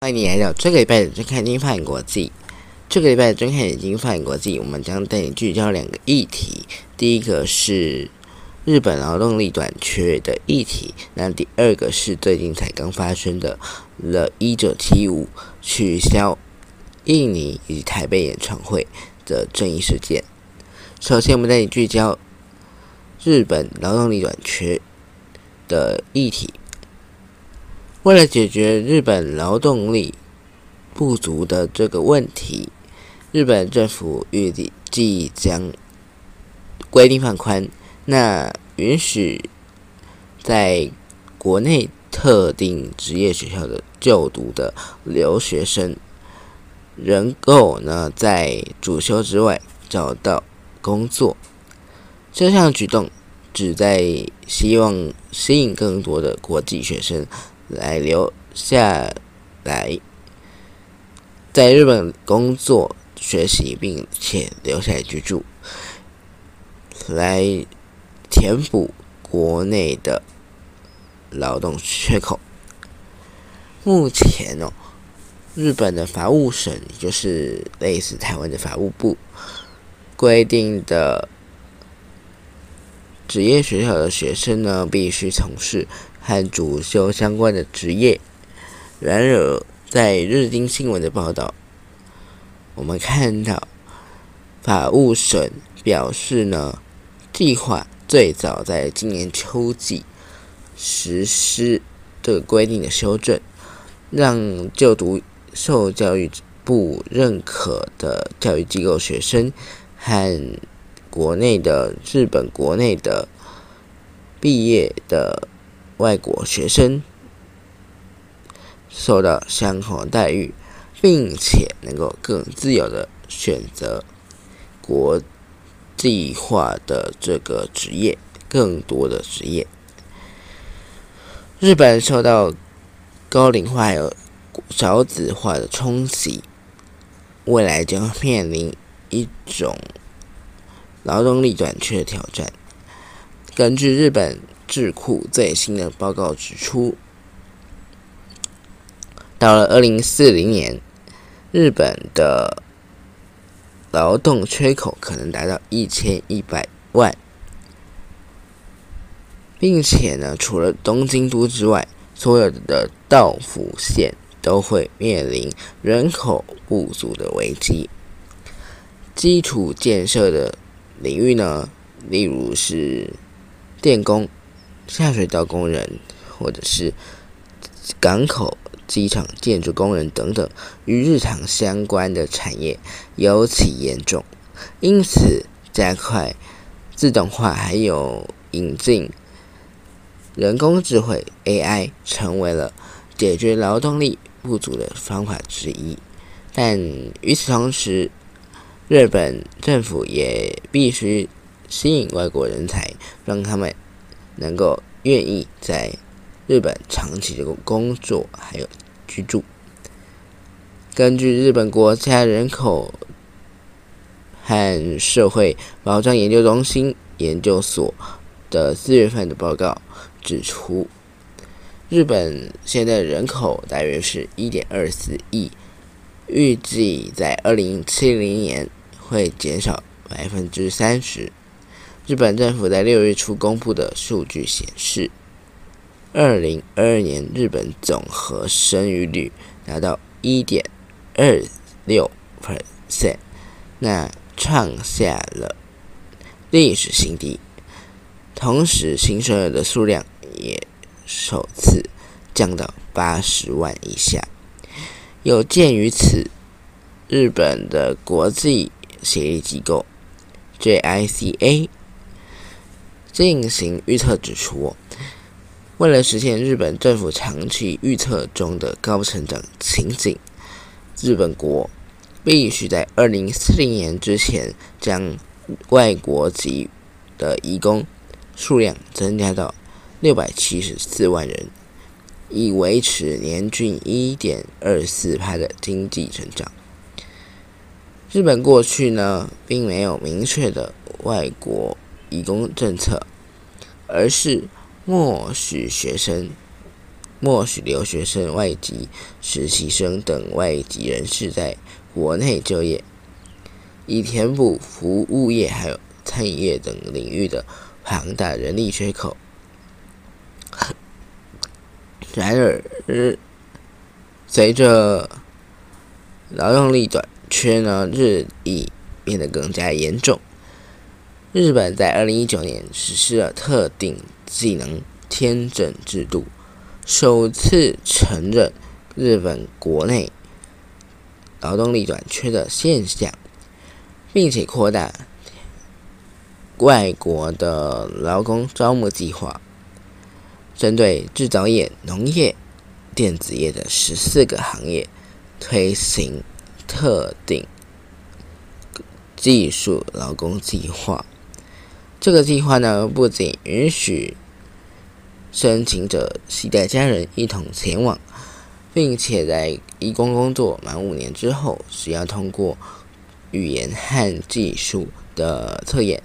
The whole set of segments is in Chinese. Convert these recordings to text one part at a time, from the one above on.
欢迎你来到这个礼拜的《睁开眼睛放眼国际》。这个礼拜的《睁开眼睛放眼国际》，我们将带你聚焦两个议题。第一个是日本劳动力短缺的议题，那第二个是最近才刚发生的了一九七五取消印尼以及台北演唱会的争议事件。首先，我们带你聚焦日本劳动力短缺的议题。为了解决日本劳动力不足的这个问题，日本政府预计将规定放宽，那允许在国内特定职业学校的就读的留学生，能够呢在主修之外找到工作。这项举动旨在希望吸引更多的国际学生。来留下来，在日本工作、学习，并且留下来居住，来填补国内的劳动缺口。目前哦，日本的法务省，就是类似台湾的法务部规定的职业学校的学生呢，必须从事。和主修相关的职业。然而，在日经新闻的报道，我们看到法务省表示呢，计划最早在今年秋季实施这个规定的修正，让就读受教育部认可的教育机构学生和国内的日本国内的毕业的。外国学生受到相同的待遇，并且能够更自由的选择国际化的这个职业，更多的职业。日本受到高龄化还有少子化的冲击，未来将面临一种劳动力短缺的挑战。根据日本。智库最新的报告指出，到了二零四零年，日本的劳动缺口可能达到一千一百万，并且呢，除了东京都之外，所有的道府县都会面临人口不足的危机。基础建设的领域呢，例如是电工。下水道工人，或者是港口、机场建筑工人等等，与日常相关的产业尤其严重。因此，加快自动化还有引进人工智慧 AI，成为了解决劳动力不足的方法之一。但与此同时，日本政府也必须吸引外国人才，让他们。能够愿意在日本长期的工作还有居住。根据日本国家人口和社会保障研究中心研究所的四月份的报告指出，日本现在人口大约是一点二四亿，预计在二零七零年会减少百分之三十。日本政府在六月初公布的数据显示，二零二二年日本总和生育率达到一点二六 percent，那创下了历史新低。同时，新生儿的数量也首次降到八十万以下。有鉴于此，日本的国际协议机构 JICA。进行预测指出，为了实现日本政府长期预测中的高成长情景，日本国必须在二零四零年之前将外国籍的移工数量增加到六百七十四万人，以维持年均一点二四趴的经济成长。日本过去呢，并没有明确的外国移工政策，而是默许学生、默许留学生、外籍实习生等外籍人士在国内就业，以填补服务业还有餐饮业等领域的庞大人力缺口。然而，随着劳动力短缺呢日益变得更加严重，日本在二零一九年实施了特定技能签证制度，首次承认日本国内劳动力短缺的现象，并且扩大外国的劳工招募计划，针对制造业、农业。电子业的十四个行业推行特定技术劳工计划。这个计划呢，不仅允许申请者携带家人一同前往，并且在义工工作满五年之后，需要通过语言和技术的测验，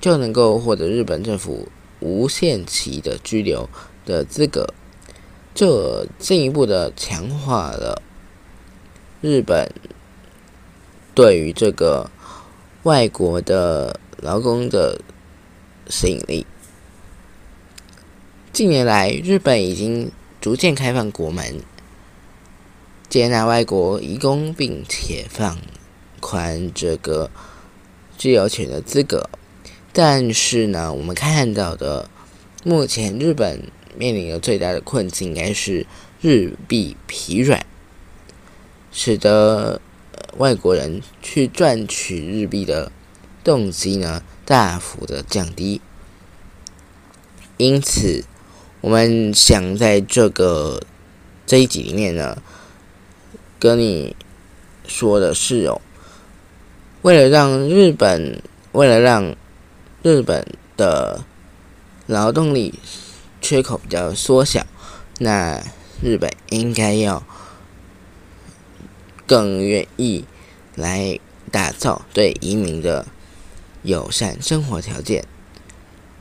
就能够获得日本政府无限期的居留的资格。这进一步的强化了日本对于这个外国的劳工的吸引力。近年来，日本已经逐渐开放国门，接纳外国移工，并且放宽这个居留权的资格。但是呢，我们看到的目前日本。面临的最大的困境应该是日币疲软，使得外国人去赚取日币的动机呢大幅的降低。因此，我们想在这个这一集里面呢，跟你说的是哦，为了让日本，为了让日本的劳动力。缺口比较缩小，那日本应该要更愿意来打造对移民的友善生活条件，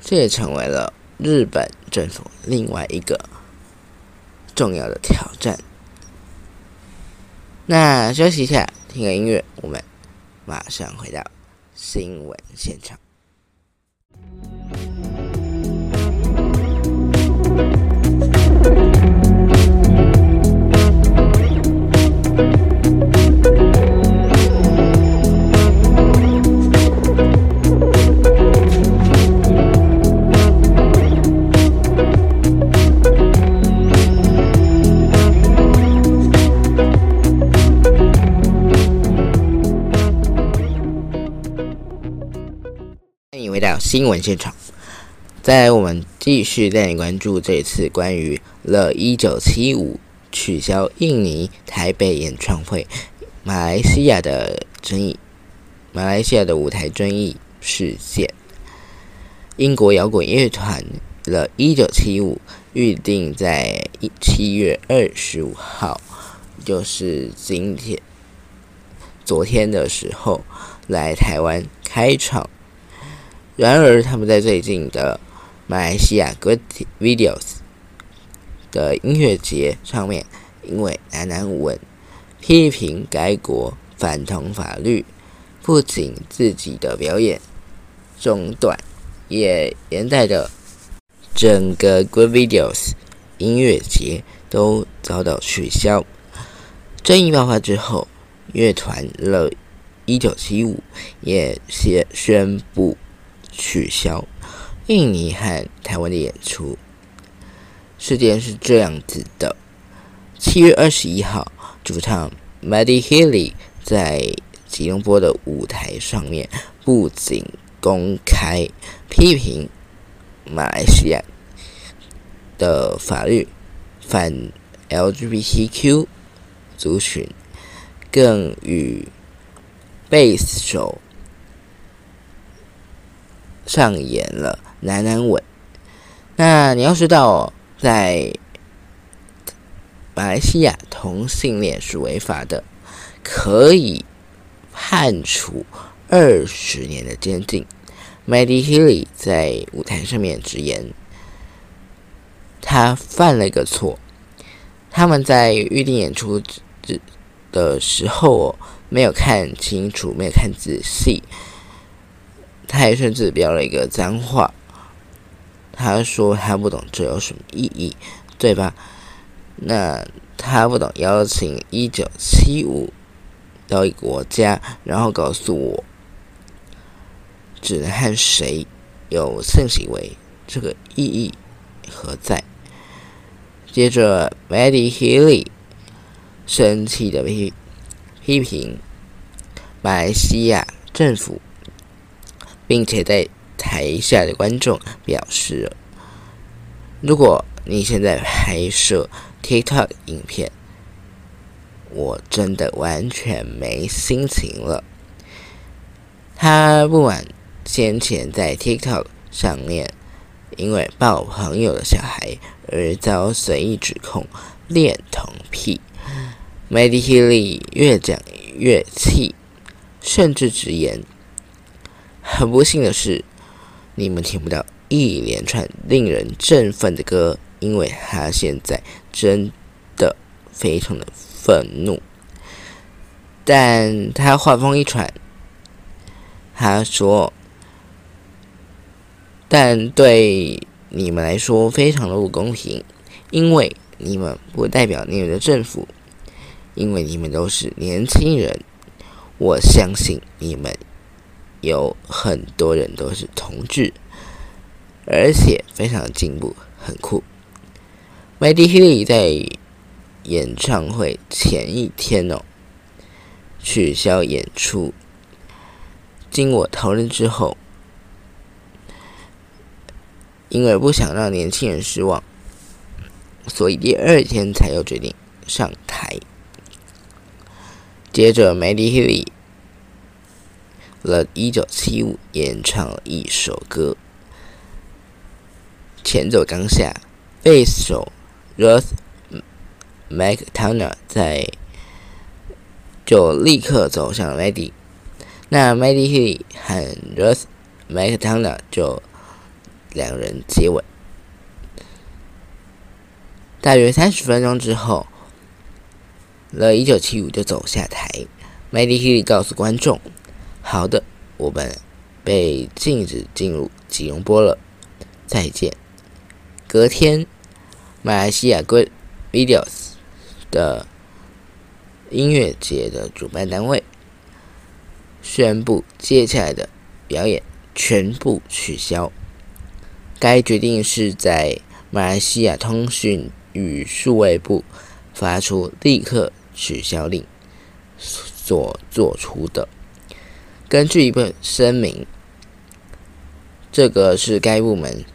这也成为了日本政府另外一个重要的挑战。那休息一下，听个音乐，我们马上回到新闻现场。新闻现场，在我们继续带你关注这次关于了一九七五取消印尼台北演唱会，马来西亚的争议，马来西亚的舞台争议事件。英国摇滚乐团了一九七五预定在七月二十五号，就是今天、昨天的时候来台湾开场。然而，他们在最近的马来西亚 Good Videos 的音乐节上面，因为男男文批评该国反同法律，不仅自己的表演中断，也连带着整个 Good Videos 音乐节都遭到取消。争议爆发之后，乐团了一九七五也宣宣布。取消印尼和台湾的演出。事件是这样子的：七月二十一号，主唱 Maddie Healy 在吉隆坡的舞台上面，不仅公开批评马来西亚的法律反 LGBTQ 族群，更与贝斯手。上演了男男吻。那你要知道，在马来西亚同性恋是违法的，可以判处二十年的监禁。Maddie Healy 在舞台上面直言，他犯了一个错。他们在预定演出的时候没有看清楚，没有看仔细。他还甚至标了一个脏话。他说他不懂这有什么意义，对吧？那他不懂邀请一九七五到一个国家，然后告诉我只能和谁有性行为，这个意义何在？接着，Maddie Healy 生气的批批评马来西亚政府，并且在台下的观众表示：“如果你现在拍摄 TikTok 影片，我真的完全没心情了。”他不满先前在 TikTok 上面因为抱朋友的小孩而遭随意指控恋童癖。Maddie Healy 越讲越气，甚至直言：“很不幸的是。”你们听不到一连串令人振奋的歌，因为他现在真的非常的愤怒。但他话锋一转，他说：“但对你们来说非常的不公平，因为你们不代表你们的政府，因为你们都是年轻人。我相信你们。”有很多人都是同志，而且非常进步，很酷。Maddie Healy 在演唱会前一天哦，取消演出。经我讨论之后，因为不想让年轻人失望，所以第二天才又决定上台。接着，Maddie Healy。了一了，一九七五演唱一首歌，前奏刚下，贝斯手 Ruth McTaner 在就立刻走向 Maddie，那 Maddie 和 Ruth McTaner 就两人接吻。大约三十分钟之后，了一九七五就走下台 Maddie 告诉观众。好的，我们被禁止进入吉隆坡了。再见。隔天，马来西亚 Good Videos 的音乐节的主办单位宣布，接下来的表演全部取消。该决定是在马来西亚通讯与数位部发出立刻取消令所做出的。根据一份声明，这个是该部门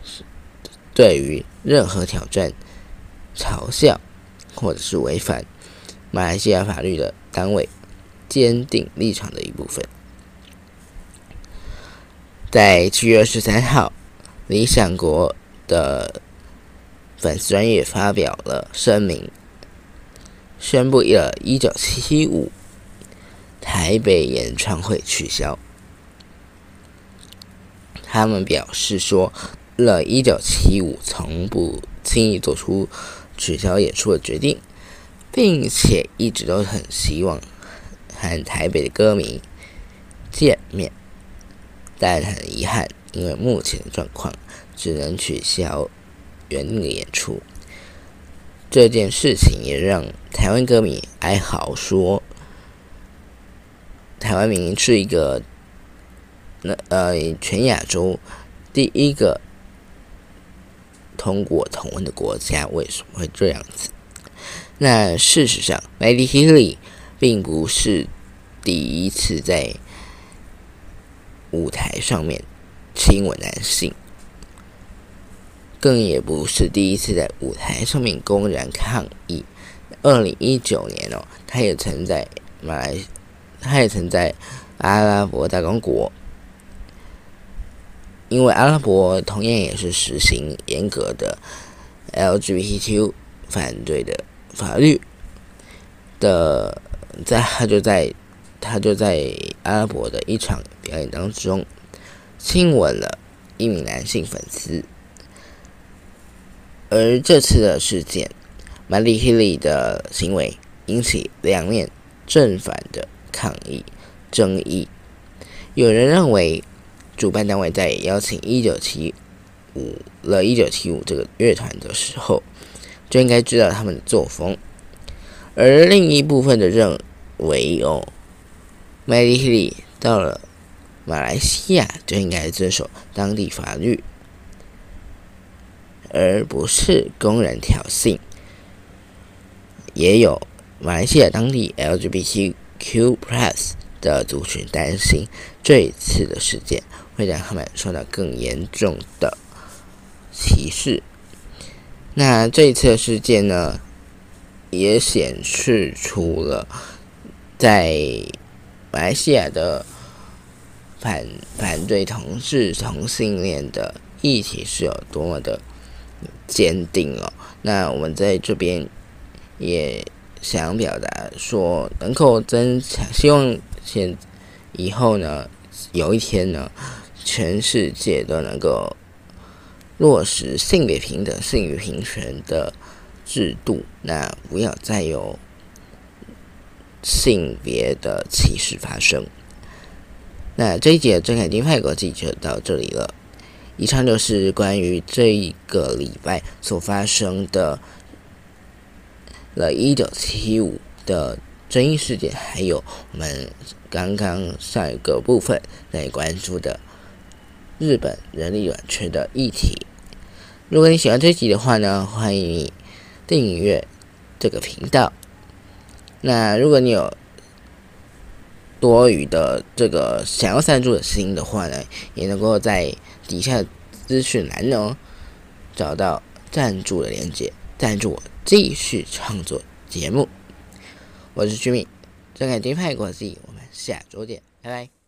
对于任何挑战、嘲笑或者是违反马来西亚法律的单位坚定立场的一部分。在七月二十三号，理想国的粉丝专业发表了声明，宣布了一九七五。台北演唱会取消，他们表示说，了一九七五从不轻易做出取消演出的决定，并且一直都很希望和台北的歌迷见面，但很遗憾，因为目前的状况，只能取消原定的演出。这件事情也让台湾歌迷哀嚎说。台湾明明是一个，那呃，全亚洲第一个通过同婚的国家，为什么会这样子？那事实上，Maddie Healy 并不是第一次在舞台上面亲吻男性，更也不是第一次在舞台上面公然抗议。二零一九年哦，他也曾在马来。他也曾在阿拉伯大公国，因为阿拉伯同样也是实行严格的 LGBTQ 反对的法律的，在他就在他就在阿拉伯的一场表演当中亲吻了一名男性粉丝。而这次的事件，玛丽·希利的行为引起两面正反的抗议争议。有人认为，主办单位在邀请一九七五了一九七五这个乐团的时候，就应该知道他们的作风；而另一部分的认为，哦，玛丽·希利到了。马来西亚就应该遵守当地法律，而不是公然挑衅。也有马来西亚当地 LGBT LGBTQ+ 的族群担心，这一次的事件会让他们受到更严重的歧视。那这一次的事件呢，也显示出了在马来西亚的。反反对同志同性恋的议题是有多么的坚定哦？那我们在这边也想表达说，能够增强，希望现以后呢，有一天呢，全世界都能够落实性别平等、性别平权的制度，那不要再有性别的歧视发生。那这一节的郑凯金派国际就到这里了。以上就是关于这一个礼拜所发生的了一九七五的争议事件，还有我们刚刚上一个部分在关注的日本人力短缺的议题。如果你喜欢这集的话呢，欢迎你订阅这个频道。那如果你有多余的这个想要赞助的心的话呢，也能够在底下资讯栏呢找到赞助的链接，赞助我继续创作节目。我是徐敏，正感金派国际，我们下周见，拜拜。